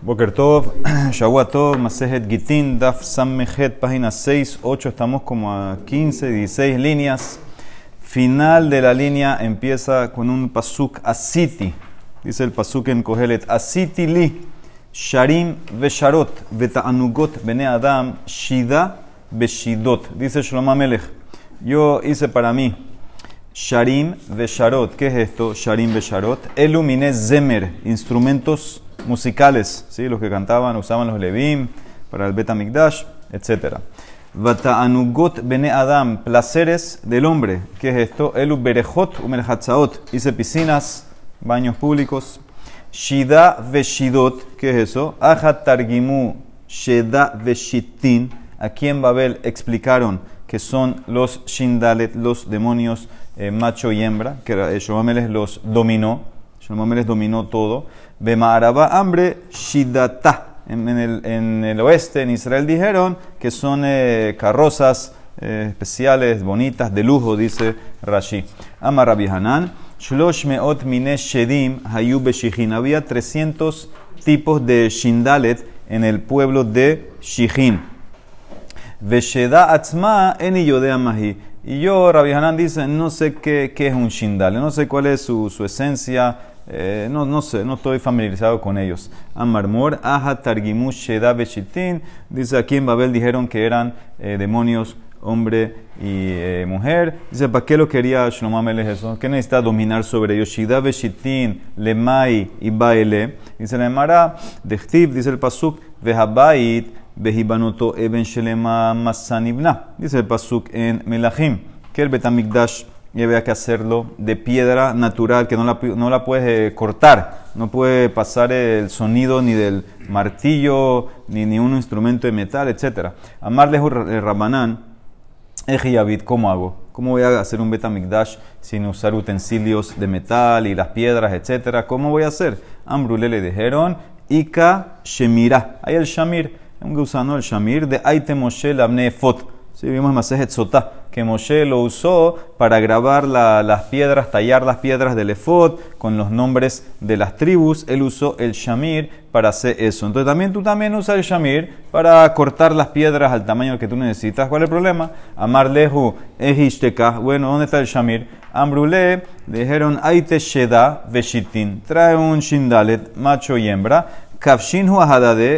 Boker Tov, Tov, Masejet Gitin, Daf Sammejet, página 6, 8, estamos como a 15, 16 líneas. Final de la línea empieza con un pasuk asiti. Dice el pasuk en Kohelet, asiti li, sharim vesharot, veta'anugot bene adam, shida beshidot. Dice Shlomo Melech, yo hice para mí sharim vesharot. ¿Qué es esto? Sharim vesharot. Elumine zemer, instrumentos musicales, ¿sí? los que cantaban, usaban los levim para el Betamikdash, etc. Vata'anugot bene Adam, placeres del hombre. ¿Qué es esto? Elu berejot umelhatzaot. Hice piscinas, baños públicos. Shida veshidot, ¿qué es eso? Aja targimu sheda veshitin. Aquí en Babel explicaron que son los shindalet, los demonios eh, macho y hembra, que eh, los dominó. Shlomo dominó todo. Bemaraba hambre, Shidata. En, el, en, el, oeste, en Israel, dijeron que son eh, carrozas eh, especiales, bonitas, de lujo, dice Rashi. Ama Rabbi Hanan, Shlosh meot shedim hayu beshihin. Había 300 tipos de shindalet en el pueblo de Shihin. Vesheda atzma en mahi. Y yo, Rabbi Hanan dice, no sé qué, qué es un shindalet, no sé cuál es su, su esencia, eh, no, no sé, no estoy familiarizado con ellos. Amarmor, Aja, Targimu, Sheda, Beshitin. Dice aquí en Babel dijeron que eran eh, demonios, hombre y eh, mujer. Dice, ¿para qué lo quería Shlomo eso? ¿Qué necesita dominar sobre ellos? Shida, Beshitin, Lemai y Baile. Dice la Emara, Dechtiv, dice el Pasuk, Vehabait, Behibanoto, Eben Shelema, Masanibna. Dice el Pasuk en Melachim, que el Betamikdash y había que hacerlo de piedra natural, que no la, no la puedes eh, cortar, no puede pasar el sonido ni del martillo, ni, ni un instrumento de metal, etc. Amarle el Rabanán, Ejiyabit, ¿cómo hago? ¿Cómo voy a hacer un Betamikdash sin usar utensilios de metal y las piedras, etcétera? ¿Cómo voy a hacer? Ambrule le dijeron, Ika Shemira. Hay el Shamir, un gusano, el Shamir, de Aite Moshe Fot. Sí, vimos Masejet Sotá, que Moshe lo usó para grabar las piedras, tallar las piedras del efod con los nombres de las tribus. Él usó el shamir para hacer eso. Entonces también tú también usas el shamir para cortar las piedras al tamaño que tú necesitas. ¿Cuál es el problema? Amar lehu. Bueno, ¿dónde está el shamir? Ambrule dijeron aite sheda veshitin. Trae un shindalet, macho y hembra. Kafshinhu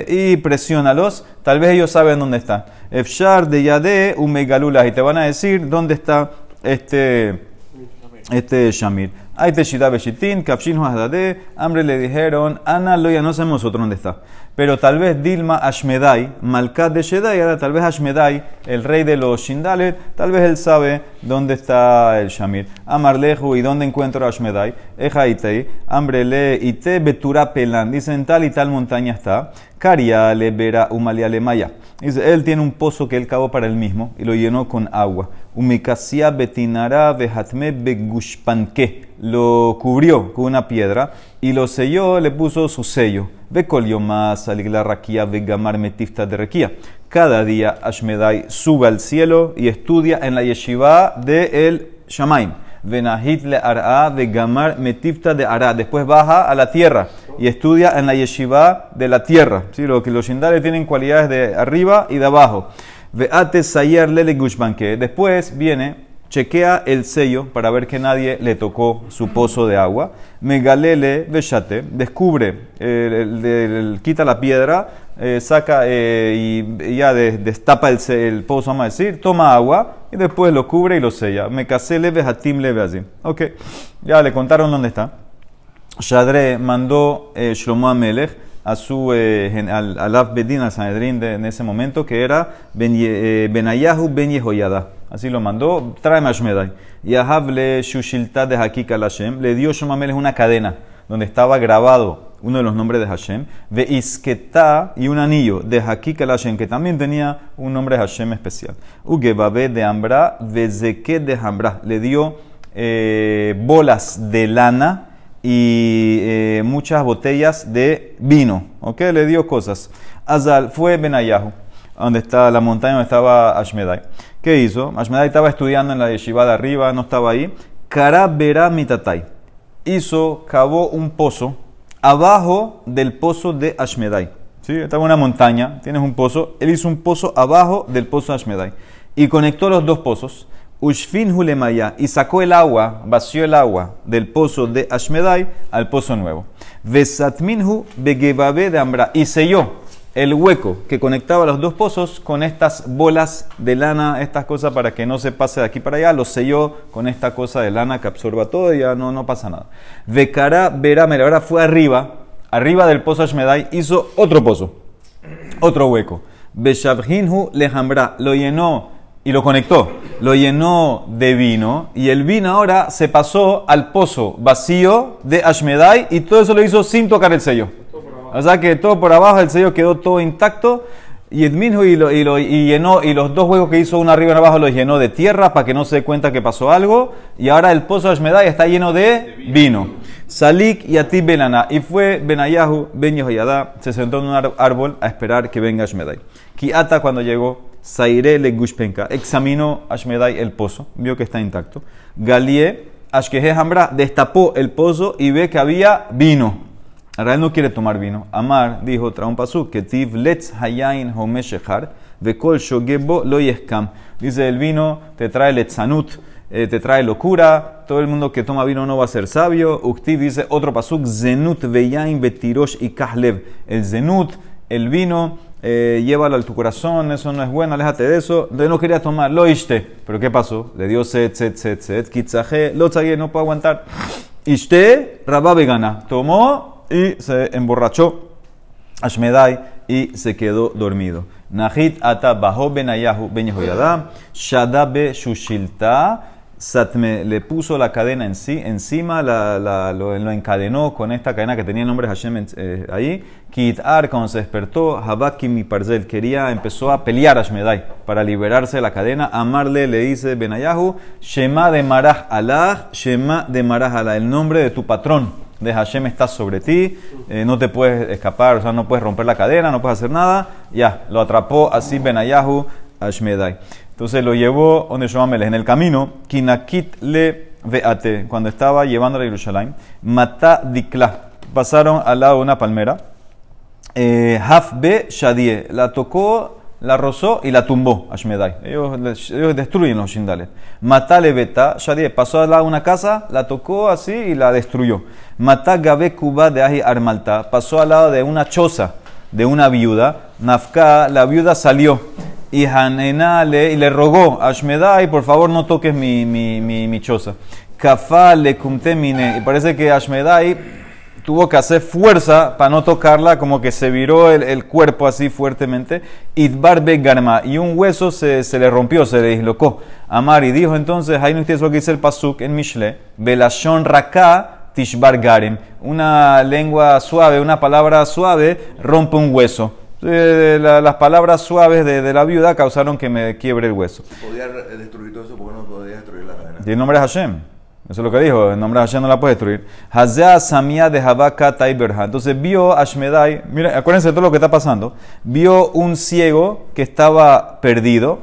y presiónalos. Tal vez ellos saben dónde está. Efshar de Yade Umegalulas. Y te van a decir dónde está este, este Shamir. Teshida Beshitin, Kapshin Hadade, Hambre le dijeron, Ana Loya, no sabemos nosotros dónde está. Pero tal vez Dilma Ashmedai, Malkat de Shedai, tal vez Ashmedai, el rey de los Shindalet, tal vez él sabe dónde está el Shamir. Amarleju, ¿y dónde encuentro Ashmedai? Eja Itei, Hambre le Ite Betura Pelan, dicen tal y tal montaña está. Caria le vera umalia le maya. Dice, él tiene un pozo que él cavó para él mismo y lo llenó con agua. Umikasia betinara vehatme begushpanke. Lo cubrió con una piedra y lo selló, le puso su sello. Ve más aligla raquía vegamar metifta de requía. Cada día Ashmedai sube al cielo y estudia en la yeshiva de el Shamaim. Venahit le ara vegamar metifta de ara. Después baja a la tierra y estudia en la yeshiva de la tierra. ¿sí? Lo que los shindales tienen cualidades de arriba y de abajo. Veate sayer lele gushbanke. Después viene, chequea el sello para ver que nadie le tocó su pozo de agua. Megalele veshate. Descubre, quita la piedra, eh, saca eh, y, ya destapa el, pozo, vamos a decir, toma agua y después lo cubre y lo sella. Me casele vejatim leve así. Ok, ya le contaron dónde está. Shadre mandó eh, Shlomo Amelech a su eh, al, al Bedin, al Sanedrín en ese momento, que era ben, eh, Benayahu Ben Yehoyada. Así lo mandó, tráeme a Shmedai. Y Ahavle Shushilta de Hakika Hashem le dio Shlomo Amelech una cadena donde estaba grabado uno de los nombres de Hashem, ve Isketa y un anillo de Hakika Hashem, que también tenía un nombre de Hashem especial. Ugebabe de Ambra, Vezeke de Ambra, le dio bolas de lana y eh, muchas botellas de vino. ¿Ok? Le dio cosas. Azal fue Benayahu, donde está la montaña donde estaba Ashmedai. ¿Qué hizo? Ashmedai estaba estudiando en la yeshiva arriba, no estaba ahí. Karabera mitatai. Hizo, cavó un pozo abajo del pozo de Ashmedai. ¿Sí? Estaba en una montaña, tienes un pozo. Él hizo un pozo abajo del pozo de Ashmedai. Y conectó los dos pozos. Ushfin Hulemaya. Y sacó el agua, vació el agua del pozo de Ashmedai al pozo nuevo. Vesatminhu Begebabe de Ambra. Y selló el hueco que conectaba los dos pozos con estas bolas de lana, estas cosas para que no se pase de aquí para allá, lo selló con esta cosa de lana que absorba todo y ya no, no pasa nada. Vekara Veramel, ahora fue arriba, arriba del pozo Ashmedai, hizo otro pozo, otro hueco. Beshavhinhu Lejambra, lo llenó y lo conectó, lo llenó de vino y el vino ahora se pasó al pozo vacío de Ashmedai y todo eso lo hizo sin tocar el sello. O sea que todo por abajo, el sello quedó todo intacto. Y Edminhu y, y, llenó, y los dos huecos que hizo uno arriba y uno abajo los llenó de tierra para que no se dé cuenta que pasó algo. Y ahora el pozo de Ashmedai está lleno de vino. Salik y Atib Benana. Y fue Benayahu, Ben Yehoyadá, se sentó en un árbol a esperar que venga Ashmedai. Kiata cuando llegó, Saire le Gushpenka, examinó Ashmedai el pozo, vio que está intacto. Galie, Ashkehe Hambra, destapó el pozo y ve que había vino. Él no quiere tomar vino. Amar dijo, trae un pasú, que tiv letz hayain homeshechar, kol shogebo lo yeskam. Dice, el vino te trae letzanut, eh, te trae locura, todo el mundo que toma vino no va a ser sabio. Uktiv dice otro pasuk, zenut veyain betirosh y kahlev. El zenut, el vino, eh, llévalo a tu corazón, eso no es bueno, aléjate de eso. No quería tomar, lo iste. Pero ¿qué pasó? Le dio set, set, set, set, kitzaje, lo no puedo aguantar. Iste, rabá vegana. Tomó y se emborrachó Ashmedai y se quedó dormido. Nahit ata benayahu ben shadabe shushilta, satme le puso la cadena en sí, encima la, lo, encadenó con esta cadena que tenía el nombre Hashem eh, ahí. Kitar, cuando se despertó, Habaki mi parzel, quería, empezó a pelear Ashmedai para liberarse de la cadena. Amarle le dice Benayahu, Shema de Marah Allah, Shema de Marah Allah, el nombre de tu patrón de Hashem está sobre ti, eh, no te puedes escapar, o sea, no puedes romper la cadena, no puedes hacer nada. Ya, lo atrapó así Benayahu Ashmedai. Entonces lo llevó donde Shomameles, en el camino, Kinakit le veate, cuando estaba llevando a Jerusalén, Mata dikla, pasaron al lado de una palmera, eh, Hafbe Shadie, la tocó la rozó y la tumbó Ashmedai. Ellos, ellos destruyen los shindales. Matale beta, Shadie pasó de una casa, la tocó así y la destruyó. Matá Gabe Kuba de Aji Armalta, pasó al lado de una choza de una viuda. Nafka, la viuda salió. Y Hanena le, y le rogó a Ashmedai, por favor no toques mi, mi, mi, mi choza. Kafá le. Y parece que Ashmedai tuvo que hacer fuerza para no tocarla, como que se viró el, cuerpo así fuertemente. Idbar Garma, y un hueso se, se, le rompió, se le dislocó. Amar, y dijo entonces, ahí no es lo que dice el Pasuk en Mishle, Belashon Raka Tishbar Garem, una lengua suave, una palabra suave rompe un hueso. las palabras suaves de, la viuda causaron que me quiebre el hueso. Podía destruir todo eso porque no podía destruir la cadena. Y el nombre es Hashem. Eso es lo que dijo, el nombre de Hashem no la puede destruir. Hazea Samia de Habaka Taiberha. Entonces vio Ashmedai, mira, acuérdense de todo lo que está pasando. Vio un ciego que estaba perdido.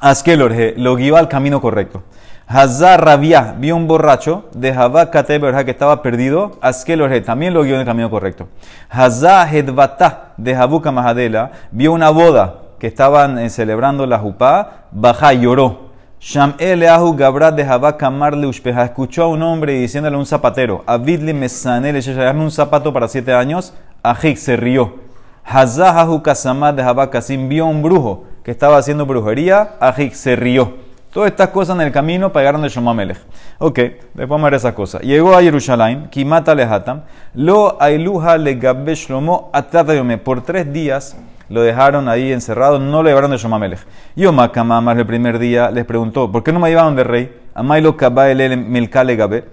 Askelorje lo guió al camino correcto. Hazar Rabia vio un borracho de Habaka Taiberha que estaba perdido. Askelorje también lo guió en el camino correcto. Hazá Hedvata de Habuka Mahadela vio una boda que estaban eh, celebrando la Jupá. Baja lloró. Sham Eleahu Gabrat de Kamar Leushpeja escuchó a un hombre diciéndole a un zapatero, Avidli Mesanel, dame un zapato para siete años. Ajik se rió. Hazahahu Kasamad de Habakasim vio un brujo que estaba haciendo brujería. Ajik se rió. Todas estas cosas en el camino para llegar Shomamelech. Ok, después vamos a ver esa cosa. Llegó a Jerusalén, Kimata Lehatam, Lo Ailuha le Shlomo Por tres días lo dejaron ahí encerrado, no lo llevaron de Shomamelech. Y Omakamamar el primer día les preguntó, ¿por qué no me llevaron de rey? Amailo el Milkale Gabe.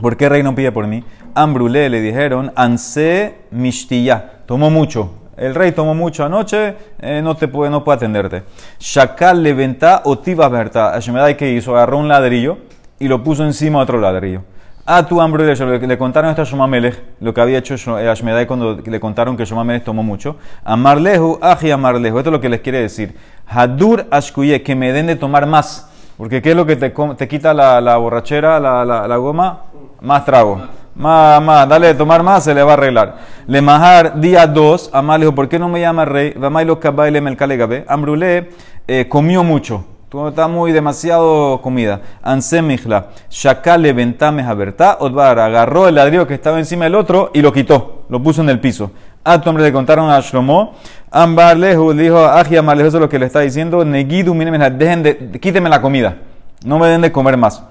¿Por qué rey no pide por mí? Ambrulé le dijeron, Anse Mishtiya. Tomó mucho. El rey tomó mucho anoche, eh, no te puede, no puede atenderte. Shakal leventa otiva berta. Ashmedai que hizo, agarró un ladrillo y lo puso encima de otro ladrillo. A tu hambre le contaron esto a Shomamelech, lo que había hecho eh, Ashmedai cuando le contaron que Shomamelech tomó mucho. Amarlehu, aji amarlehu. Esto es lo que les quiere decir. Hadur ashkuye, que me den de tomar más. Porque ¿qué es lo que te, te quita la, la borrachera, la, la, la, goma? Más trago. Más, más, dale de tomar más, se le va a arreglar. Le majar día 2, Amar le ¿por qué no me llama rey? Vamailo kabaile melkalegabe. Ambrulé eh, comió mucho. Está muy demasiado comida. Ansemihla, Shakale ventame habertá, Odbar agarró el ladrillo que estaba encima del otro y lo quitó, lo puso en el piso. A tu hombre le contaron a Shlomo, Ambar Lehu dijo, Aji Lehu, eso es lo que le está diciendo, Negidu, dejen de, quíteme la comida, no me den de comer más.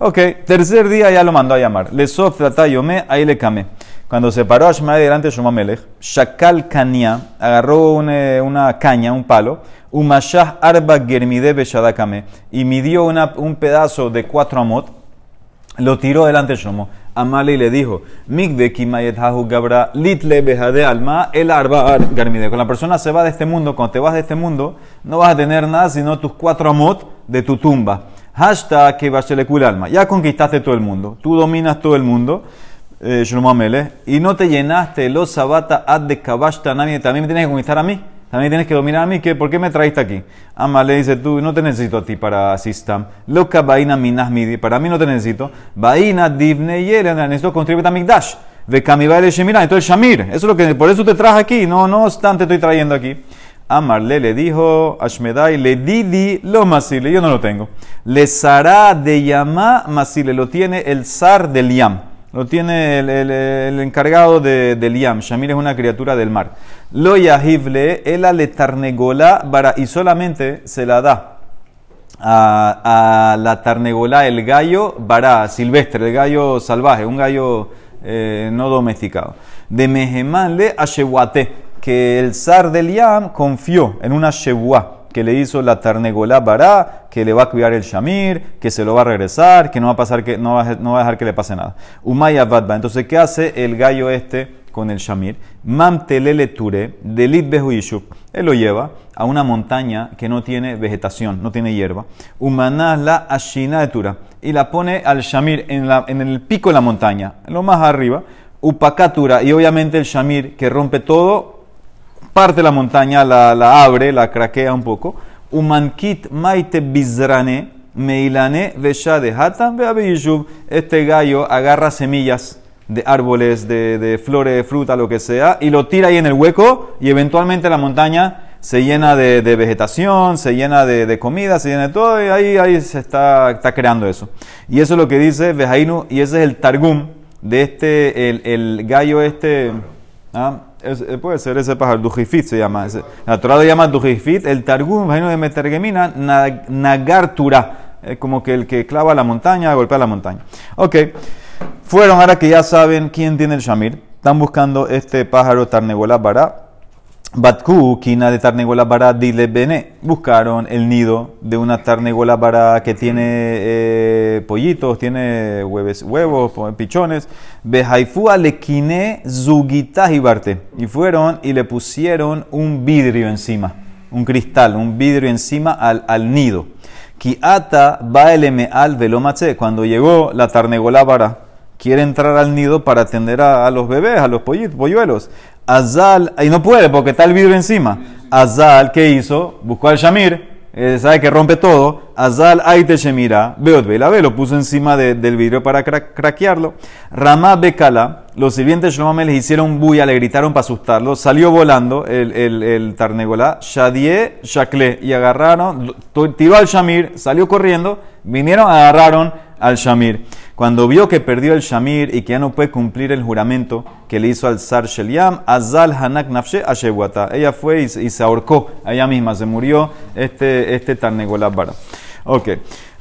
Ok, tercer día ya lo mandó a llamar. Le sof yome, ahí le camé. Cuando se paró Ashmael delante de Shomamelech, Shakal Kania agarró una, una caña, un palo, Umashah arba germide beshadakame, y midió un pedazo de cuatro amot, lo tiró delante de Shomo. Amale le dijo, Migde kimayet hahu gabra litle de alma el arba germide. Cuando la persona se va de este mundo, cuando te vas de este mundo, no vas a tener nada sino tus cuatro amot de tu tumba. Hashtag que alma. Ya conquistaste todo el mundo. Tú dominas todo el mundo. Eh, y no te llenaste los sabata ad de también me tienes que conquistar a mí. También tienes que dominar a mí. ¿Por qué me traíste aquí? Amale dice tú, no te necesito a ti para Sistam. Loca vaina minas midi. Para mí no te necesito. Vaina divne yele. Necesito construir Betamikdash. Ve kamibale shemira. Entonces Shamir. Eso es lo que, por eso te traje aquí. No, no obstante estoy trayendo aquí. Amarle le dijo Ashmedai, le didi lo masile, yo no lo tengo. Le sará de yama masile, lo tiene el zar del yam, lo tiene el, encargado de, del yam. Shamir es una criatura del mar. Lo yahible, el le y solamente se la da a, la tarnegola el gallo bara, silvestre, el gallo salvaje, un gallo eh, no domesticado. De mejemán le ashewate que el zar del Yam confió en una Shebuá que le hizo la Tarnegolá Bará, que le va a cuidar el Shamir, que se lo va a regresar, que no va a, pasar que, no va, a, dejar que le pase nada. Umaya Badba. Entonces, ¿qué hace el gallo este con el Shamir? Mamtelele Ture, Delit Behuishuk. Él lo lleva a una montaña que no tiene vegetación, no tiene hierba. Umaná la Ashina de Tura. Y la pone al Shamir en, la, en el pico de la montaña, lo más arriba. Upakatura. Y obviamente el Shamir que rompe todo parte la montaña, la, abre, la craquea un poco. Umankit maite bizrane, meilane veshade hatam Este gallo agarra semillas de árboles, de, flores, de fruta, lo que sea, y lo tira ahí en el hueco y eventualmente la montaña se llena de, vegetación, se llena de, comida, se llena de todo y ahí, ahí se está, está creando eso. Y eso es lo que dice Vejainu y ese es el targum de este, el, el gallo este... ¿ah? Eh, puede ser ese pájaro, Dujifit se llama. La Torah llama Dujifit, el Targum, imagino de Metergemina, Nagartura, es como que el que clava la montaña, golpea la montaña. Ok, fueron ahora que ya saben quién tiene el Shamir, están buscando este pájaro Tarnebola Bara Batku, Kina de Tarnegola Bara Dile Bene, buscaron el nido de una Tarnegola Bara que tiene eh, pollitos, tiene huevos, huevos, pichones. Behaifu Alekine Zugita Barte. Y fueron y le pusieron un vidrio encima, un cristal, un vidrio encima al, al nido. Kiata Baeleme al Velomache, cuando llegó la Tarnegola Bara, quiere entrar al nido para atender a, a los bebés, a los pollitos, polluelos. Azal, y no puede porque está el vidrio encima. Azal, ¿qué hizo? Buscó al Shamir, eh, sabe que rompe todo. Azal, Aite Shemira, Beot ve, lo puso encima del vidrio para craquearlo. Ramá Bekala, los sirvientes de les hicieron bulla, le gritaron para asustarlo. Salió volando el, el, el Tarnegolá, Shadie, Shakle, y agarraron, tiró al Shamir, salió corriendo, vinieron, agarraron al Shamir. Cuando vio que perdió el Shamir y que ya no puede cumplir el juramento que le hizo al Sar Sheliam, Azal Hanak Nafshe Ashewata. Ella fue y, se ahorcó ella misma, se murió este, este Tarnegolabara. Ok.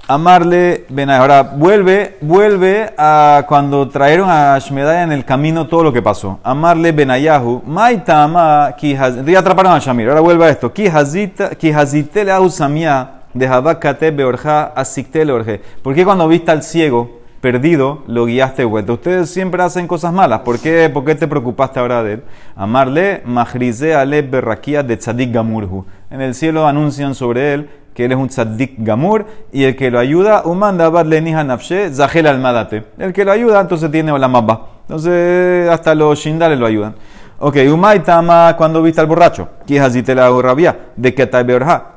Amarle Benay. Ahora vuelve, vuelve a cuando trajeron a Shmedaya en el camino todo lo que pasó. Amarle Benayahu. Maitama Ya atraparon a Shamir. Ahora vuelve a esto. Ki hazite le samia de Habakate beorja asikte orje. ¿Por qué cuando viste al ciego? Perdido, lo guiaste vuelta. Ustedes siempre hacen cosas malas. ¿Por qué, ¿Por qué te preocupaste ahora de él? Amarle, majrize ale berraquía de tzadik gamurhu. En el cielo anuncian sobre él que él es un tzadik gamur y el que lo ayuda, umanda badlenija nafshe zahel almadate. El que lo ayuda, entonces tiene olamabba. Entonces, hasta los shindales lo ayudan. Ok, Umay Tama, cuando viste al borracho, que así te la rabia, de que te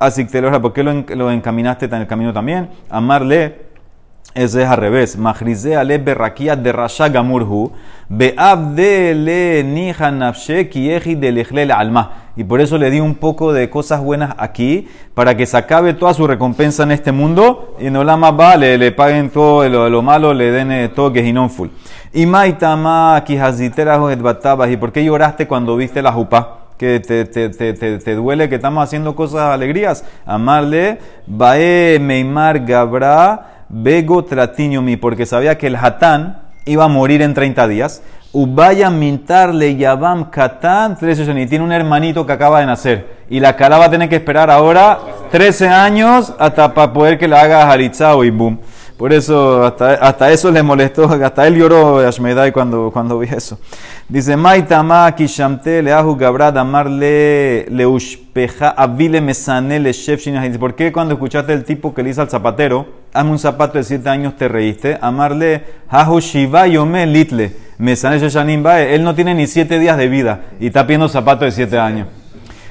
así te lo ¿por qué lo, encaminaste en el camino también? Amarle, Ese es al revés. Mahrize ale berrakia de rasha gamurhu. Beabde le nija nafshe kieji de alma. Y por eso le di un poco de cosas buenas aquí, para que se acabe toda su recompensa en este mundo y no la más vale, le paguen todo lo, malo, le den eh, todo que es full. Y maitama kihazitera batabas. ¿Y por qué lloraste cuando viste la jupa? que te, te, te, te, duele que estamos haciendo cosas alegrías. Amarle, bae meimar gabra Bego mi porque sabía que el Hatán iba a morir en 30 días. Ubaya mintarle Yabam Katán, 13 años. Y tiene un hermanito que acaba de nacer. Y la cara va a tener que esperar ahora 13 años hasta para poder que le haga Haritzao y boom. Por eso, hasta, hasta eso le molestó, hasta él lloró Ashmedai cuando, cuando vi eso. Dice, Maitama kishamte leahu gabrad amarle leushpeja avile mesane le chef ¿Por qué cuando escuchaste el tipo que le dice al zapatero, hazme un zapato de 7 años, te reíste? Amarle hahu shiva yome litle mesane sheshanim Él no tiene ni 7 días de vida y está pidiendo zapato de 7 años.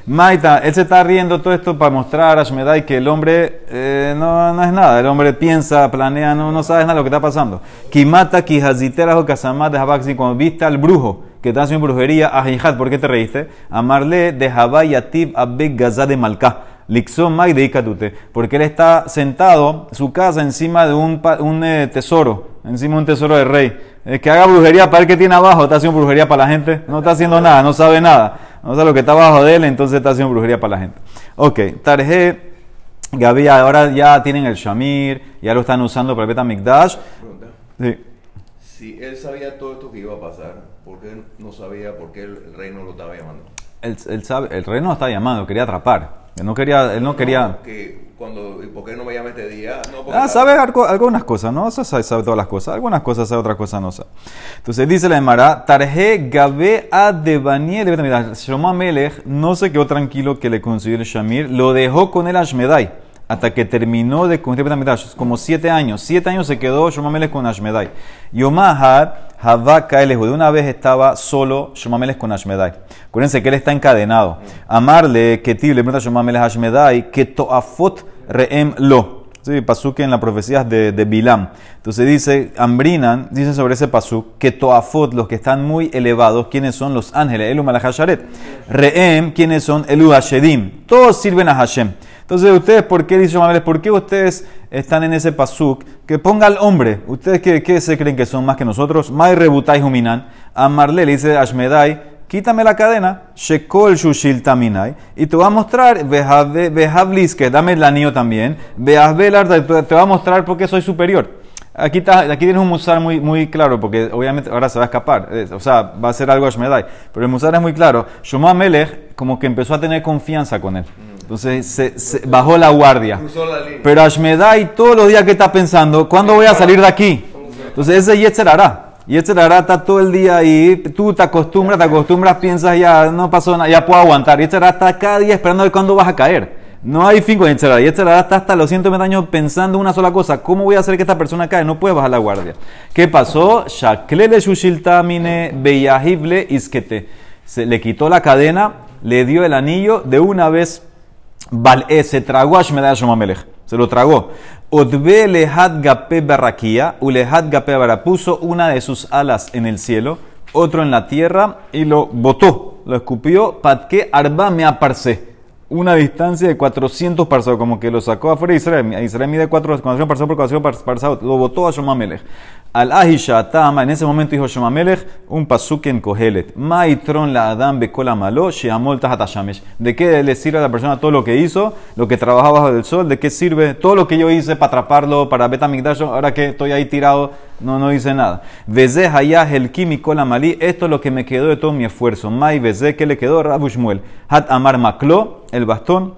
Maita, él se está riendo todo esto para mostrar a Shmedai que el hombre eh, no, no, es nada. El hombre piensa, planea, no, no sabe nada de lo que está pasando. Kimata, Kihazitera o Kasamat de Habaxi, cuando viste al brujo que está haciendo brujería, Ahijat, ¿por qué te reíste? Amarle de Habayatib Abek Gaza de Malka. Lixon Mai de Ikatute. Porque él está sentado, su casa, encima de un, un eh, tesoro, encima de un tesoro de rey. Que haga brujería para el que tiene abajo, está haciendo brujería para la gente. No está haciendo nada, no sabe nada. No sabe lo que está abajo de él, entonces está haciendo brujería para la gente. Ok, Tarje, Gabi, ahora ya tienen el Shamir, ya lo están usando para el Betamikdash. Sí. Si él sabía todo esto que iba a pasar, ¿por qué no sabía por qué el, rey no lo estaba llamando? Él, sabe, el rey no lo estaba llamando, quería atrapar. Él no quería, él no, quería cuando, ¿por qué no me llama este día? No, ah, sabe algunas cosas, ¿no? Sabe, sabe, todas las cosas. Algunas cosas sabe, otras cosas no sabe. Entonces dice la Emara, Tarje Gabe a Debaniel. Shlomo Melech no se quedó tranquilo que le consiguió el Shamir, lo dejó con el Ashmedai hasta que terminó de construir Betamigdash, como siete años. Siete años se quedó Shomameles con Ashmedai. Yomahad, Havaka, el de una vez estaba solo Shomameles con Ashmedai. Acuérdense que él está encadenado. Amarle, que le pregunta Shomameles Ashmedai, que toafot reem lo. Sí, pasuk en las profecías de, de Bilam. Entonces dice, Ambrinan, dice sobre ese pasuk, que toafot, los que están muy elevados, ¿quiénes son los ángeles? Elu Malachasharet. Reem, ¿quiénes son? Elu Hashedim. Todos sirven a Hashem. Entonces, ¿ustedes por qué, dice Mamel, por qué ustedes están en ese pasuk? Que ponga al hombre. ¿Ustedes qué, qué, se creen que son más que nosotros? Mai rebutai huminan. Amarle le dice Ashmedai, quítame la cadena, shekol shushil taminai, y te voy a mostrar, que dame el anillo también, te voy a mostrar por qué soy superior. Aquí, está, aquí tienes un musar muy, muy claro, porque obviamente ahora se va a escapar, o sea, va a ser algo Ashmedai, pero el musar es muy claro. Shuma Melech como que empezó a tener confianza con él. Entonces se, bajó la guardia. Pero Ashmedai todos los días que está pensando, ¿cuándo voy a salir de aquí? Entonces ese Yetzer hará. Yetzer hará está todo el día ahí, tú te acostumbras, te acostumbras, piensas ya no pasó nada, ya puedo aguantar. Yetzer está cada día esperando de cuándo vas a caer. No hay fin con Yetzer hará. Yetzer está hasta los 120 años pensando una sola cosa, ¿cómo voy a hacer que esta persona caiga? No puede bajar la guardia. ¿Qué pasó? Shaklele shushiltamine beyahible iskete. Se le quitó la cadena, le dio el anillo, de una vez Bal'e se tragó a Shmedai Shomamelech. Se lo tragó. Odbe lehad gape barraquía, ulehad gape. Puso una de sus alas en el cielo, otro en la tierra y lo botó. Lo escupió. Patke arba me aparse. Una distancia de 400 parsados, como que lo sacó afuera de Israel. Israel mide 400 parsados por 400 parsados. Lo botó a Shomamelech. Al Ahisha Tama, en ese momento dijo Shomamelech, un pasuk en Kohelet. Maitron la Adam bekola malo, sheamol. ¿De qué le sirve a la persona todo lo que hizo, lo que trabajaba bajo el sol? ¿De qué sirve todo lo que yo hice para atraparlo, para Betamigdash? Ahora que estoy ahí tirado, no, no hice nada. Veze hayah el kola mali, esto es lo que me quedó de todo mi esfuerzo. Mai veze, ¿qué le quedó? Rabushmuel. Hat amar maklo, el bastón.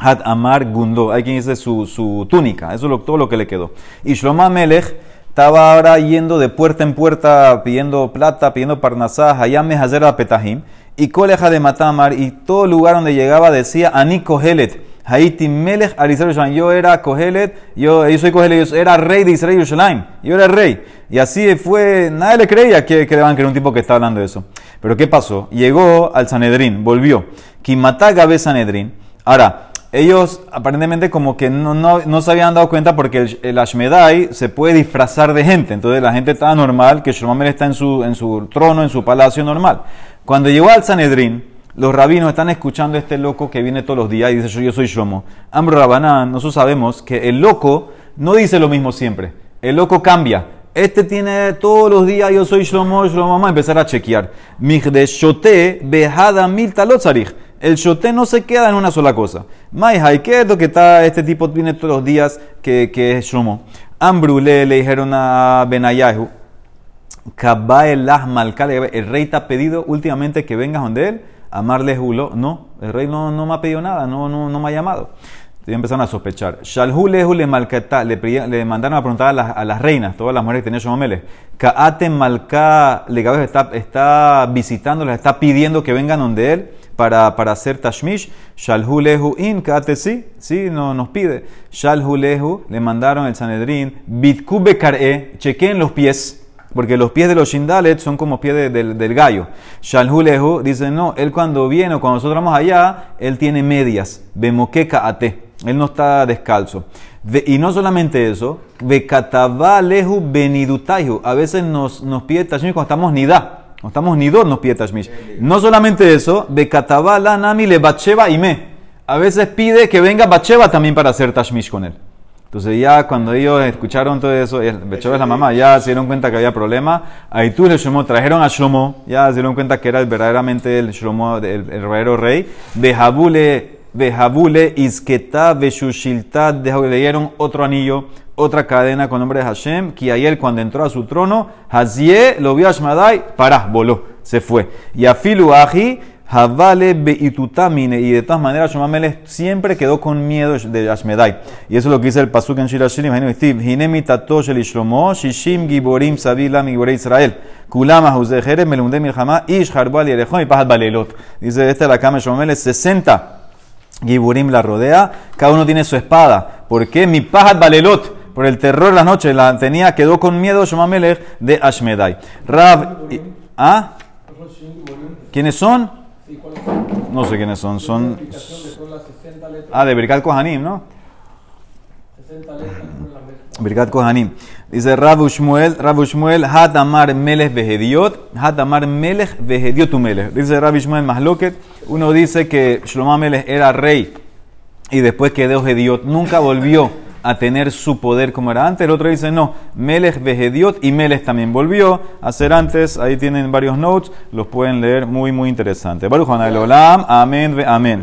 Hat amar gundo, hay quien dice su, su túnica, eso es todo lo que le quedó. Y Shlomo Melech estaba ahora yendo de puerta en puerta pidiendo plata, pidiendo parnasá, hayame hazer a petahim, y coleja de matamar, y todo lugar donde llegaba decía, ani kohelet, haiti melech al yo era kohelet, yo, yo soy kohelet, yo era rey de Israel Yerushalayim, yo era rey. Y así fue, nadie le creía que, que le a un tipo que estaba hablando de eso. Pero ¿qué pasó? Llegó al Sanedrín, volvió. Kimata Gabe Sanedrín. Ahora, ellos aparentemente como que no, no, no se habían dado cuenta porque el, Ashmedai se puede disfrazar de gente. Entonces la gente estaba normal, que Shlomo Amelech está en su, en su trono, en su palacio normal. Cuando llegó al Sanedrín, los rabinos están escuchando a este loco que viene todos los días y dice, yo, soy Shlomo. Ambro Rabanán, nosotros sabemos que el loco no dice lo mismo siempre. El loco cambia. Este tiene todos los días, yo soy Shlomo, Shlomo, vamos a empezar a chequear. Migde shote behada mil talotzarich. El shote no se queda en una sola cosa. Mai ¿qué es lo que está, este tipo tiene todos los días que, que es Shlomo? Ambru le, dijeron a Benayahu, el rey te ha pedido últimamente que vengas donde él, amarle Julo. No, el rey no, no me ha pedido nada, no, no, no me ha llamado. Entonces empezaron a sospechar. Shalhu lehu le malcata, le, mandaron a preguntar a las, a las reinas, todas las mujeres que tenían Shomamele. Kaate malka le está, está visitándolas, está pidiendo que vengan donde él para, para hacer tashmish. Shalhu lehu in, kaate sí, no, nos pide. Shalhu lehu le mandaron el Sanedrín, bitkube kar'e, chequeen los pies porque los pies de los shindalet son como pies del, del gallo. Shalhulehu dice, no, él cuando viene o cuando nosotros vamos allá, él tiene medias, bemoqueca ate, él no está descalzo. y no solamente eso, bekatavalehu benidutaihu, a veces nos, nos pide tashmish cuando estamos nidá. Cuando estamos nidot nos pide tashmish. No solamente eso, bekatavala nami le bacheva y me. A veces pide que venga bacheva también para hacer tashmish con él. Entonces ya cuando ellos escucharon todo eso, el Becho es la mamá, ya se dieron cuenta que había problema. Ahí tú le Shlomo, trajeron a Shlomo, ya se dieron cuenta que era verdaderamente el Shlomo, el, verdadero rey. Behabule, Behabule, Isketa, Beshushilta, le dieron otro anillo, otra cadena con nombre de Hashem, que ayer cuando entró a su trono, Hazie lo vio a Shmadai, pará, voló, se fue. Y a Filu Aji, Havale beitutamine. Y de todas maneras, Shomamelech siempre quedó con miedo de Ashmedai. Y eso es lo que dice el Pasuk en Shira Shirim. Hinemi tatosh el Ishlomo, Shishim giborim sabilam giborei Israel. Kulama huzechere melunde milchama, ish harbal yerechon y pahat balelot. Dice, esta es la cama de Shomamelech, 60 giborim la rodea. Cada uno tiene su espada. ¿Por qué? Mi pahat balelot. Por el terror de la noche, la tenía, quedó con miedo Shomamelech de Ashmedai. Rab, ¿ah? ¿Quiénes son? No sé quiénes son. Son. Ah, de Birkat Kohanim, ¿no? 60 Birkat Kohanim. Dice Rabu Shmuel, Rabu Shmuel, Hatamar Melech Vehediot, Hatamar Melech Vehediot Melech. Dice Rabu Shmuel Mahloket. Uno dice que Shlomo Melech era rey y después quedó Hediot. Nunca volvió a tener su poder como era antes. El otro dice, no, Melech Vehediot y Melech también volvió a ser antes. Ahí tienen varios notes, los pueden leer, muy, muy interesante. Baruch amén.